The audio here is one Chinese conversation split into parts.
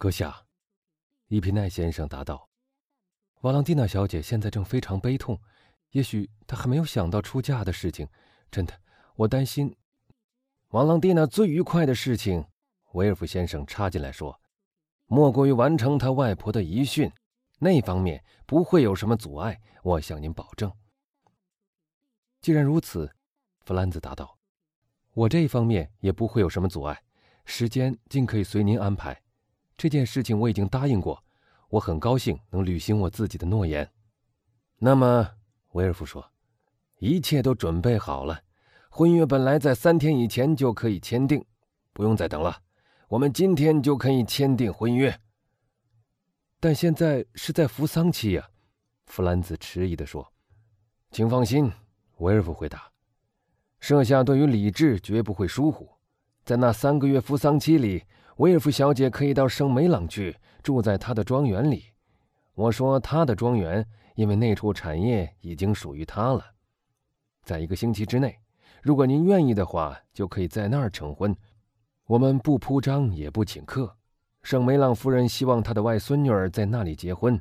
阁下，伊皮奈先生答道：“瓦朗蒂娜小姐现在正非常悲痛，也许她还没有想到出嫁的事情。真的，我担心。”瓦朗蒂娜最愉快的事情，威尔夫先生插进来说：“莫过于完成他外婆的遗训，那方面不会有什么阻碍，我向您保证。”既然如此，弗兰兹答道：“我这一方面也不会有什么阻碍，时间尽可以随您安排。”这件事情我已经答应过，我很高兴能履行我自己的诺言。那么，威尔夫说：“一切都准备好了，婚约本来在三天以前就可以签订，不用再等了。我们今天就可以签订婚约。”但现在是在扶丧期呀，弗兰兹迟疑地说。“请放心。”威尔夫回答，“设下对于理智绝不会疏忽，在那三个月扶丧期里。”威尔夫小姐可以到圣梅朗去住在她的庄园里。我说她的庄园，因为那处产业已经属于她了。在一个星期之内，如果您愿意的话，就可以在那儿成婚。我们不铺张，也不请客。圣梅朗夫人希望她的外孙女儿在那里结婚。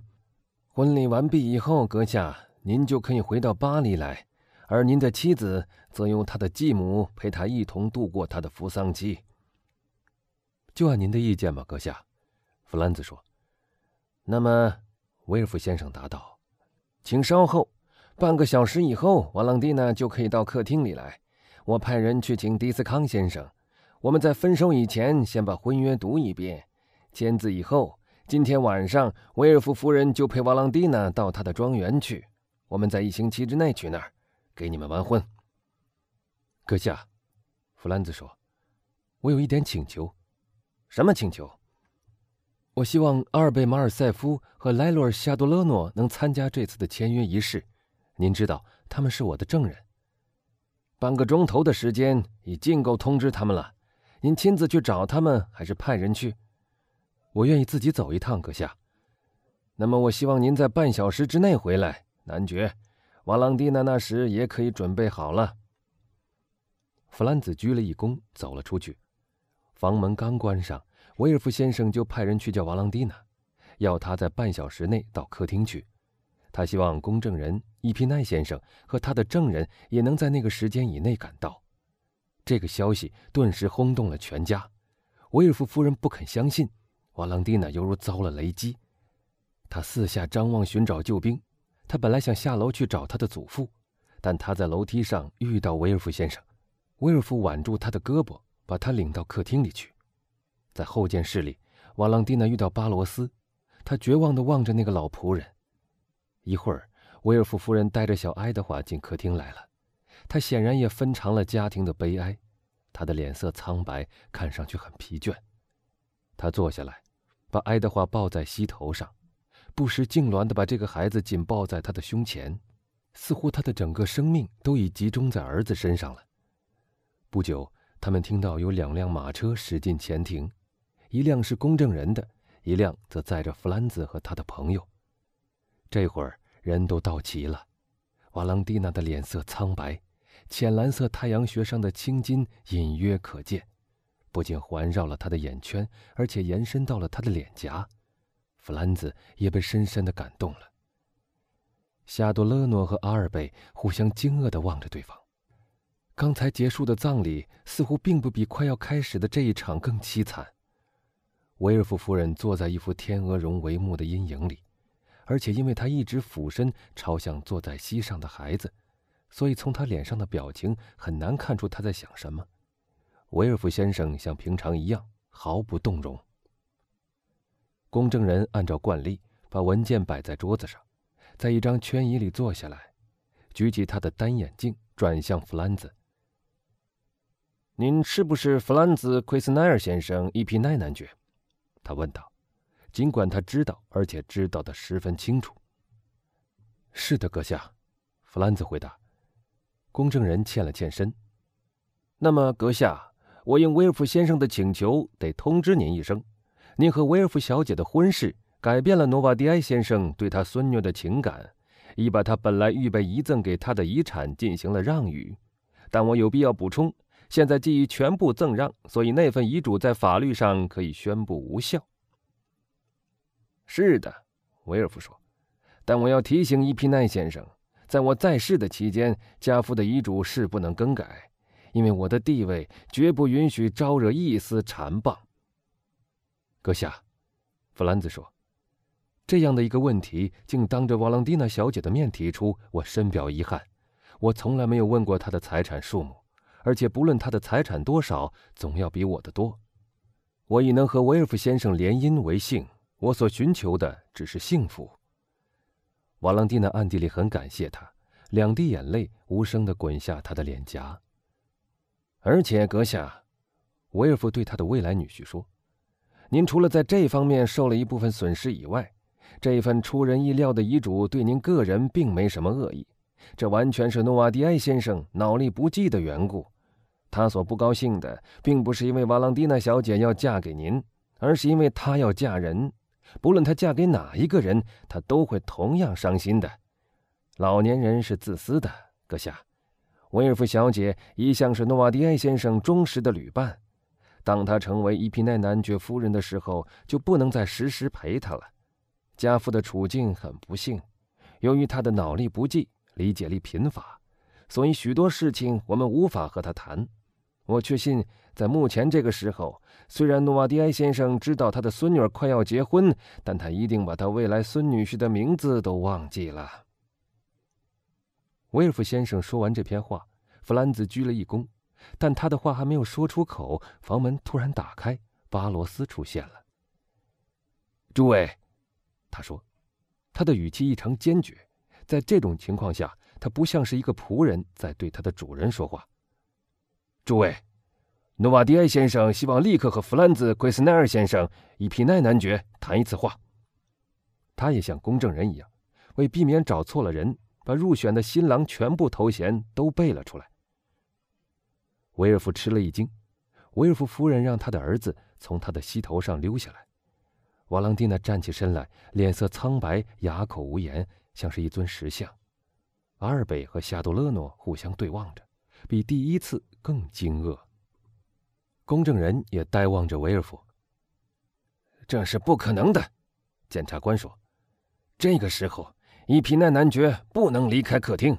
婚礼完毕以后，阁下您就可以回到巴黎来，而您的妻子则由她的继母陪她一同度过她的扶丧期。就按您的意见吧，阁下。”弗兰兹说。“那么，威尔夫先生答道，请稍后，半个小时以后，瓦朗蒂娜就可以到客厅里来。我派人去请迪斯康先生。我们在分手以前，先把婚约读一遍，签字以后，今天晚上，威尔夫夫人就陪瓦朗蒂娜到他的庄园去。我们在一星期之内去那儿，给你们完婚。”阁下，弗兰兹说，“我有一点请求。”什么请求？我希望阿尔贝马尔塞夫和莱罗尔夏多勒诺能参加这次的签约仪式。您知道他们是我的证人。半个钟头的时间已尽够通知他们了。您亲自去找他们，还是派人去？我愿意自己走一趟，阁下。那么，我希望您在半小时之内回来。男爵，瓦朗蒂娜那时也可以准备好了。弗兰兹鞠了一躬，走了出去。房门刚关上，威尔夫先生就派人去叫瓦朗蒂娜，要他在半小时内到客厅去。他希望公证人伊皮奈先生和他的证人也能在那个时间以内赶到。这个消息顿时轰动了全家。威尔夫夫人不肯相信，瓦朗蒂娜犹如遭了雷击。他四下张望，寻找救兵。他本来想下楼去找他的祖父，但他在楼梯上遇到威尔夫先生。威尔夫挽住他的胳膊。把他领到客厅里去，在后见室里，瓦朗蒂娜遇到巴罗斯，他绝望地望着那个老仆人。一会儿，威尔夫夫人带着小爱德华进客厅来了，他显然也分尝了家庭的悲哀，他的脸色苍白，看上去很疲倦。他坐下来，把爱德华抱在膝头上，不时痉挛地把这个孩子紧抱在他的胸前，似乎他的整个生命都已集中在儿子身上了。不久。他们听到有两辆马车驶进前庭，一辆是公证人的，一辆则载着弗兰兹和他的朋友。这会儿人都到齐了，瓦朗蒂娜的脸色苍白，浅蓝色太阳穴上的青筋隐约可见，不仅环绕了他的眼圈，而且延伸到了他的脸颊。弗兰兹也被深深的感动了。夏多勒诺和阿尔贝互相惊愕地望着对方。刚才结束的葬礼似乎并不比快要开始的这一场更凄惨。威尔夫夫人坐在一幅天鹅绒帷幕的阴影里，而且因为她一直俯身朝向坐在膝上的孩子，所以从她脸上的表情很难看出她在想什么。威尔夫先生像平常一样毫不动容。公证人按照惯例把文件摆在桌子上，在一张圈椅里坐下来，举起他的单眼镜，转向弗兰兹。您是不是弗兰兹·奎斯奈尔先生伊皮奈男爵？他问道。尽管他知道，而且知道的十分清楚。是的，阁下，弗兰兹回答。公证人欠了欠身。那么，阁下，我应威尔夫先生的请求，得通知您一声：您和威尔夫小姐的婚事改变了诺瓦迪埃先生对他孙女的情感，已把他本来预备遗赠给他的遗产进行了让与。但我有必要补充。现在既已全部赠让，所以那份遗嘱在法律上可以宣布无效。是的，维尔夫说。但我要提醒伊皮奈先生，在我在世的期间，家父的遗嘱是不能更改，因为我的地位绝不允许招惹一丝缠棒。阁下，弗兰兹说：“这样的一个问题，竟当着瓦朗蒂娜小姐的面提出，我深表遗憾。我从来没有问过她的财产数目，而且不论他的财产多少，总要比我的多。我已能和维尔夫先生联姻为幸，我所寻求的只是幸福。”瓦朗蒂娜暗地里很感谢他，两滴眼泪无声地滚下他的脸颊。而且，阁下，维尔夫对他的未来女婿说：“您除了在这方面受了一部分损失以外，这份出人意料的遗嘱对您个人并没什么恶意。这完全是诺瓦迪埃先生脑力不济的缘故。他所不高兴的，并不是因为瓦朗蒂娜小姐要嫁给您，而是因为她要嫁人。”不论她嫁给哪一个人，她都会同样伤心的。老年人是自私的，阁下。威尔夫小姐一向是诺瓦迪埃先生忠实的旅伴，当她成为伊皮奈男爵夫人的时候，就不能再时时陪她了。家父的处境很不幸，由于他的脑力不济，理解力贫乏，所以许多事情我们无法和他谈。我确信，在目前这个时候。虽然诺瓦迪埃先生知道他的孙女儿快要结婚，但他一定把他未来孙女婿的名字都忘记了。威尔夫先生说完这篇话，弗兰兹鞠了一躬，但他的话还没有说出口，房门突然打开，巴罗斯出现了。诸位，他说，他的语气异常坚决，在这种情况下，他不像是一个仆人在对他的主人说话。诸位。诺瓦迪埃先生希望立刻和弗兰兹·奎斯奈尔先生、伊皮奈男爵谈一次话。他也像公证人一样，为避免找错了人，把入选的新郎全部头衔都背了出来。维尔夫吃了一惊，维尔夫夫人让他的儿子从他的膝头上溜下来。瓦朗蒂娜站起身来，脸色苍白，哑口无言，像是一尊石像。阿尔贝和夏多勒诺互相对望着，比第一次更惊愕。公证人也呆望着维尔夫。这是不可能的，检察官说：“这个时候，伊皮奈男爵不能离开客厅。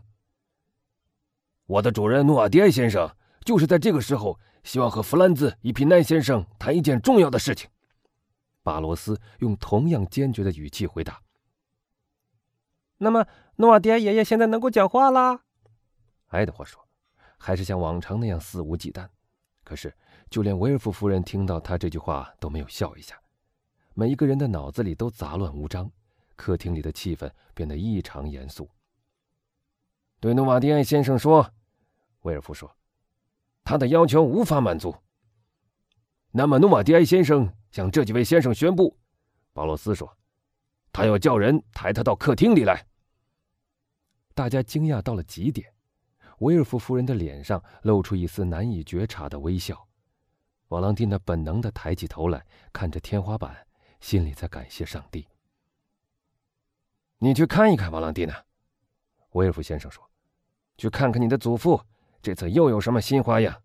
我的主人诺瓦迪埃先生就是在这个时候希望和弗兰兹·伊皮奈先生谈一件重要的事情。”巴罗斯用同样坚决的语气回答。“那么，诺瓦迪埃爷爷现在能够讲话啦？”爱德华说，还是像往常那样肆无忌惮。可是。就连维尔夫夫人听到他这句话都没有笑一下，每一个人的脑子里都杂乱无章，客厅里的气氛变得异常严肃。对诺瓦迪埃先生说，威尔夫说，他的要求无法满足。那么诺瓦迪埃先生向这几位先生宣布，保罗斯说，他要叫人抬他到客厅里来。大家惊讶到了极点，威尔夫夫人的脸上露出一丝难以觉察的微笑。瓦朗蒂娜本能的抬起头来，看着天花板，心里在感谢上帝。你去看一看，瓦朗蒂娜，威尔夫先生说：“去看看你的祖父，这次又有什么新花样？”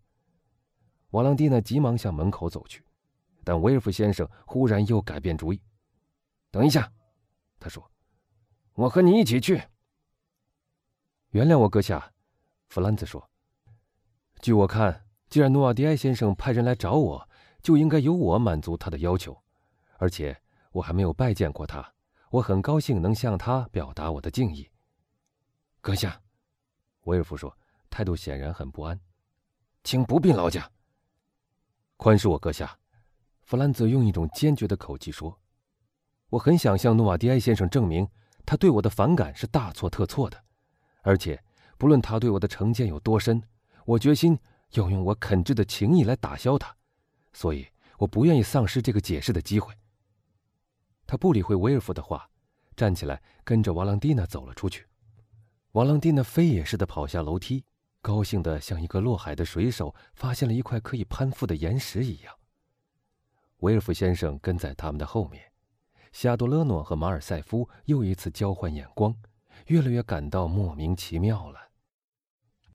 瓦朗蒂娜急忙向门口走去，但威尔夫先生忽然又改变主意。“等一下，”他说，“我和你一起去。”原谅我，阁下，弗兰兹说。“据我看。”既然诺瓦迪埃先生派人来找我，就应该由我满足他的要求，而且我还没有拜见过他，我很高兴能向他表达我的敬意。阁下，威尔夫说，态度显然很不安，请不必劳驾。宽恕我，阁下。弗兰泽用一种坚决的口气说：“我很想向诺瓦迪埃先生证明，他对我的反感是大错特错的，而且不论他对我的成见有多深，我决心。”要用我恳挚的情谊来打消他，所以我不愿意丧失这个解释的机会。他不理会威尔夫的话，站起来跟着瓦朗蒂娜走了出去。瓦朗蒂娜飞也似的跑下楼梯，高兴的像一个落海的水手发现了一块可以攀附的岩石一样。威尔夫先生跟在他们的后面，夏多勒诺和马尔塞夫又一次交换眼光，越来越感到莫名其妙了。